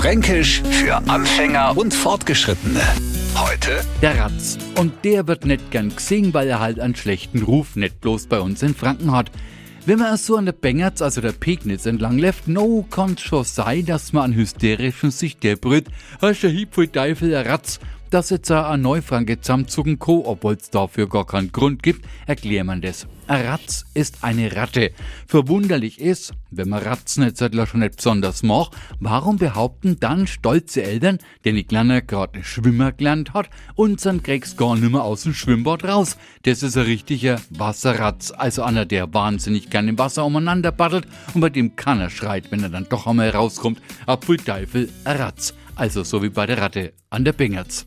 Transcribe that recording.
Fränkisch für Anfänger und Fortgeschrittene. Heute Der Ratz. Und der wird nicht gern gesehen, weil er halt einen schlechten Ruf nicht bloß bei uns in Franken hat. Wenn man so an der Bengerz, also der Pegnitz entlang läuft, no kann schon sein, dass man an hysterischen sich der brüllt, hast der Hieb voll Teufel, der Ratz. Dass jetzt ein Neufranke zusammenzucken kann, obwohl es dafür gar keinen Grund gibt, erklärt man das. Ein Ratz ist eine Ratte. Verwunderlich ist, wenn man Ratzenetzettler schon nicht besonders mag, warum behaupten dann stolze Eltern, den die Kleine gerade Schwimmer gelernt hat, unseren kriegst gar nimmer aus dem Schwimmbad raus. Das ist ein richtiger Wasserratz, also einer, der wahnsinnig gern im Wasser umeinander battelt und bei dem keiner schreit, wenn er dann doch einmal rauskommt. Apfel Teufel, ein Ratz. Also so wie bei der Ratte an der Bengerz.